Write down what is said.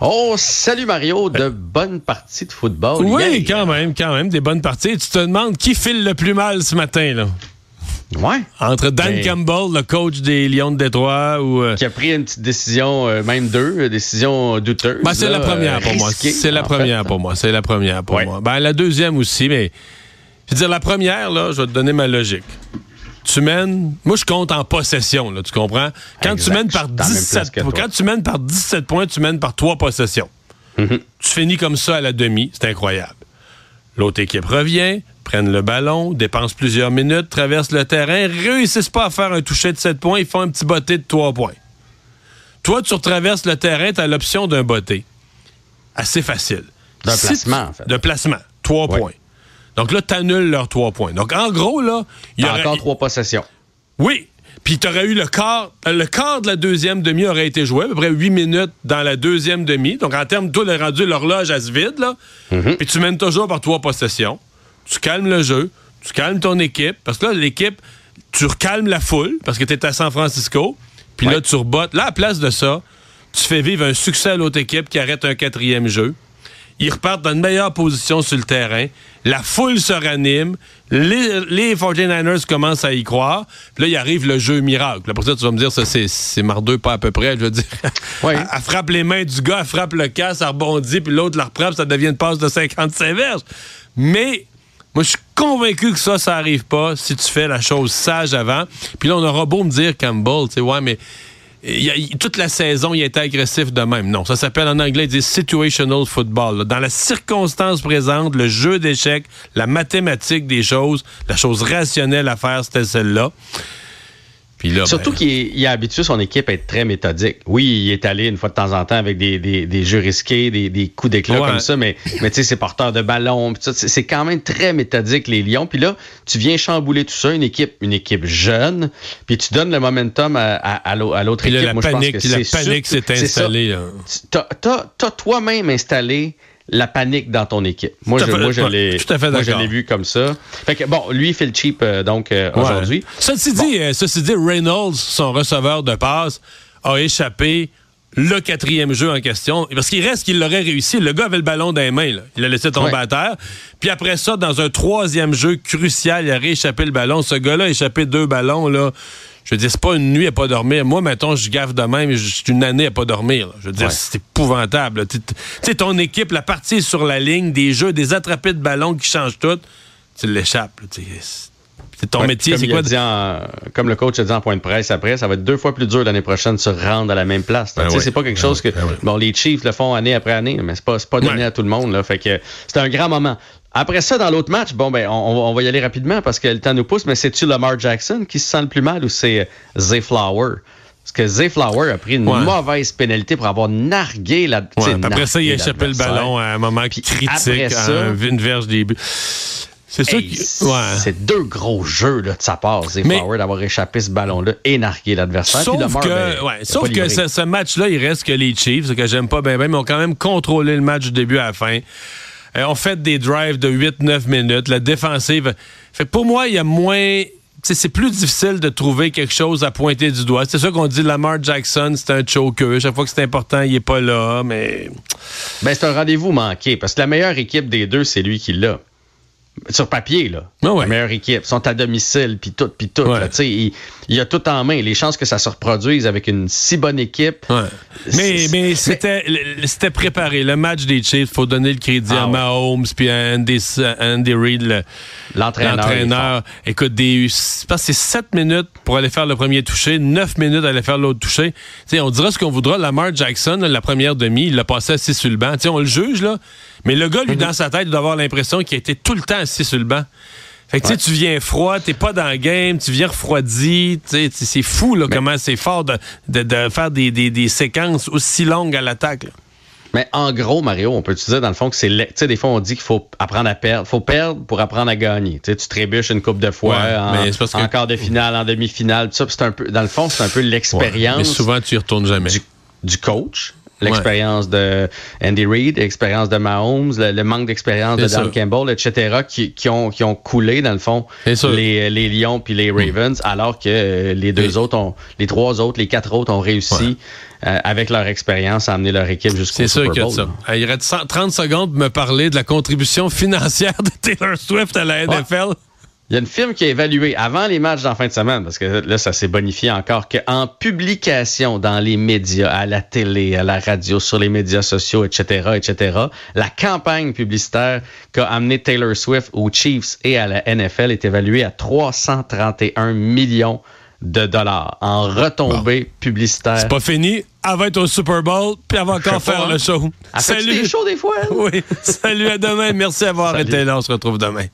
Oh, salut Mario, de bonnes parties de football. Oui, quand même, quand même, des bonnes parties. Tu te demandes qui file le plus mal ce matin, là? Ouais. Entre Dan Ben- Campbell, le coach des Lions de Détroit, ou... euh, Qui a pris une petite décision, euh, même deux, euh, décision douteuse. Ben, c'est la première euh, pour moi. C'est la première pour moi. C'est la première pour moi. Ben, la deuxième aussi, mais je veux dire, la première, là, je vais te donner ma logique. Tu mènes. Moi, je compte en possession, là, tu comprends? Quand Exact. tu mènes par Je suis dans la même 17 place que points, toi. quand tu mènes par 17 points, tu mènes par trois possessions. Mhm. Tu finis comme ça à la demi, c'est incroyable. L'autre équipe revient, prennent le ballon, dépense plusieurs minutes, traverse le terrain, réussissent pas à faire un toucher de 7 points, ils font un petit botté de 3 points. Toi, tu retraverses le terrain, tu as l'option d'un botté. Assez facile. D'un Si placement, en fait. De placement. 3 Ouais. points. Donc là, tu annules leurs 3 points. Donc en gros, là, il y aurait... encore trois possessions. Oui. Puis tu aurais eu le quart. Le quart de la deuxième demi aurait été joué, à peu près 8 minutes dans la deuxième demi. Donc en termes, toi, le rendu, l'horloge à se vide, là. Mhm. Puis tu mènes toujours par trois possessions. Tu calmes le jeu. Tu calmes ton équipe. Parce que là, l'équipe, tu recalmes la foule parce que tu es à San Francisco. Puis là, tu rebottes. Là, à place de ça, tu fais vivre un succès à l'autre équipe qui arrête un quatrième jeu. Ils repartent dans une meilleure position sur le terrain. La foule se ranime. Les, les 49ers commencent à y croire. Puis là, il arrive le jeu miracle. Pour ça, tu vas me dire, ça, c'est, c'est mardeux, pas à peu près. Je veux dire, Oui. elle, elle frappe les mains du gars, elle frappe le casque, ça rebondit, puis l'autre la reprend, puis ça devient une passe de 55 verges. Mais moi, je suis convaincu que ça, ça arrive pas si tu fais la chose sage avant. Puis là, on aura beau me dire, Campbell, tu sais, ouais, mais toute la saison, il était agressif de même. Non, ça s'appelle en anglais, ils disent situational football. Dans la circonstance présente, le jeu d'échecs, la mathématique des choses, la chose rationnelle à faire, c'était celle-là. Là, Surtout ben, qu'il a habitué son équipe à être très méthodique. Oui, il est allé une fois de temps en temps avec des, des, des jeux risqués, des, des coups d'éclat Ouais. comme ça, mais, mais tu sais, c'est porteur de ballon. C'est quand même très méthodique, les Lions. Puis là, tu viens chambouler tout ça, une équipe, une équipe jeune, puis tu donnes le momentum à, à, à l'au- à l'autre puis là, équipe. la Moi, je pense panique, que la panique s'est installée. T'as t'as toi-même installé la panique dans ton équipe. Moi, je, fait- moi, je l'ai moi, je l'ai vu comme ça. Fait que, bon, lui, il fait le cheap euh, donc euh, Ouais. aujourd'hui. Ceci, dit, euh, ceci dit, Reynolds, son receveur de passe, a échappé le quatrième jeu en question. Parce qu'il reste qu'il l'aurait réussi. Le gars avait le ballon dans les mains. là. Il l'a laissé tomber Ouais. à terre. Puis après ça, dans un troisième jeu crucial, il a rééchappé le ballon. Ce gars-là a échappé deux ballons. Là. Je veux dire, c'est pas une nuit à pas dormir. Moi, mettons, je gaffe de même, suis une année à pas dormir. là. Je veux dire, Ouais. c'est épouvantable. Tu sais, ton équipe, la partie est sur la ligne, des jeux, des attrapés de ballon qui changent tout, tu l'échappes. C'est c'est ton Ouais, métier, comme c'est quoi? a dit en- comme le coach a dit en point de presse après, ça va être deux fois plus dur l'année prochaine de se rendre à la même place. Ben Tu sais, oui. C'est pas quelque Ben chose que ben bon les Chiefs le font année après année, mais c'est pas c'est pas donné Ouais. à tout le monde. Là, fait que c'est un grand moment. Après ça, dans l'autre match, bon ben on, on va y aller rapidement parce que le temps nous pousse, mais c'est-tu Lamar Jackson qui se sent le plus mal ou c'est Zay Flower? Parce que Zay Flower a pris une Ouais. mauvaise pénalité pour avoir nargué la. Ouais, puis après ça, il a nargué échappé le ballon à un moment Puis critique, à une verge buts. C'est sûr Hey, que. Ouais. C'est deux gros jeux là, de sa part, Zay Mais- Flower, d'avoir échappé ce ballon-là et nargué l'adversaire. Puis Sauf Lamar, que, ben, ouais, sauf que livré. ce, ce match-là, il reste que les Chiefs, ce que j'aime pas bien, bien, mais ont quand même contrôlé le match du début à la fin. Ont fait des drives de 8-9 minutes. La défensive. Pour moi, il y a moins. C'est plus difficile de trouver quelque chose à pointer du doigt. C'est ça qu'on dit Lamar Jackson, c'est un choker. Chaque fois que c'est important, il est pas là, mais. Ben, c'est un rendez-vous manqué parce que la meilleure équipe des deux, c'est lui qui l'a. Sur papier, là. Ah ouais. La meilleure équipe. Ils sont à domicile, puis tout, puis tout. Ouais. là. Tu sais, Il, il a tout en main. Les chances que ça se reproduise avec une si bonne équipe. Ouais. Mais, mais c'était le- c'était préparé. Le match des Chiefs, faut donner le crédit Ah à. Mahomes puis à Andy, Andy Reid, le- L'entraîneur. l'entraîneur. Écoute, des, c'est 7 minutes pour aller faire le premier toucher, 9 minutes à aller faire l'autre toucher. Tu sais, on dira ce qu'on voudra. Lamar Jackson, la première demi, il l'a passé assis sur le banc. Tu sais, on le juge, là. Mais le gars, lui, Mhm. dans sa tête, il doit avoir l'impression qu'il a été tout le temps assis sur le banc. Fait que tu sais, tu viens froid, t'es pas dans le game, tu viens refroidi. C'est fou là, comment c'est fort de, de- de faire des, des- des séquences aussi longues à l'attaque. Mais en gros, Mario, on peut utiliser dans le fond que c'est. Tu sais, des fois, on dit qu'il faut apprendre à perdre. faut perdre pour apprendre à gagner. Tu trébuches une coupe de fois en, quart de finale, en demi-finale. Ça, c'est un peu, dans le fond, c'est un peu l'expérience. mais souvent, tu y retournes jamais. du coach l'expérience de Andy Reid, l'expérience de Mahomes, le, manque d'expérience de Dan Campbell, etc., qui, qui, ont, qui ont coulé, dans le fond, les, les, Lions puis les Ravens, alors que euh, les deux autres ont, les trois autres, les quatre autres ont réussi. Euh, avec leur expérience à amener leur équipe jusqu'au Super Bowl. C'est sûr qu'il y a ça. Euh, il reste 30 secondes pour me parler de la contribution financière de Taylor Swift à la NFL. Il y a une firme qui a évalué avant les matchs en fin de semaine, parce que là, ça s'est bonifié encore, qu'en publication dans les médias, à la télé, à la radio, sur les médias sociaux, etc., etc., la campagne publicitaire qu'a amené Taylor Swift aux Chiefs et à la NFL est évaluée à 331 millions de dollars en retombées publicitaires. C'est pas fini. Elle va être au Super Bowl, puis elle va encore faire hein. le show. Elle Salut. des shows des fois. Oui. Salut à demain. Merci d'avoir été là. On se retrouve demain.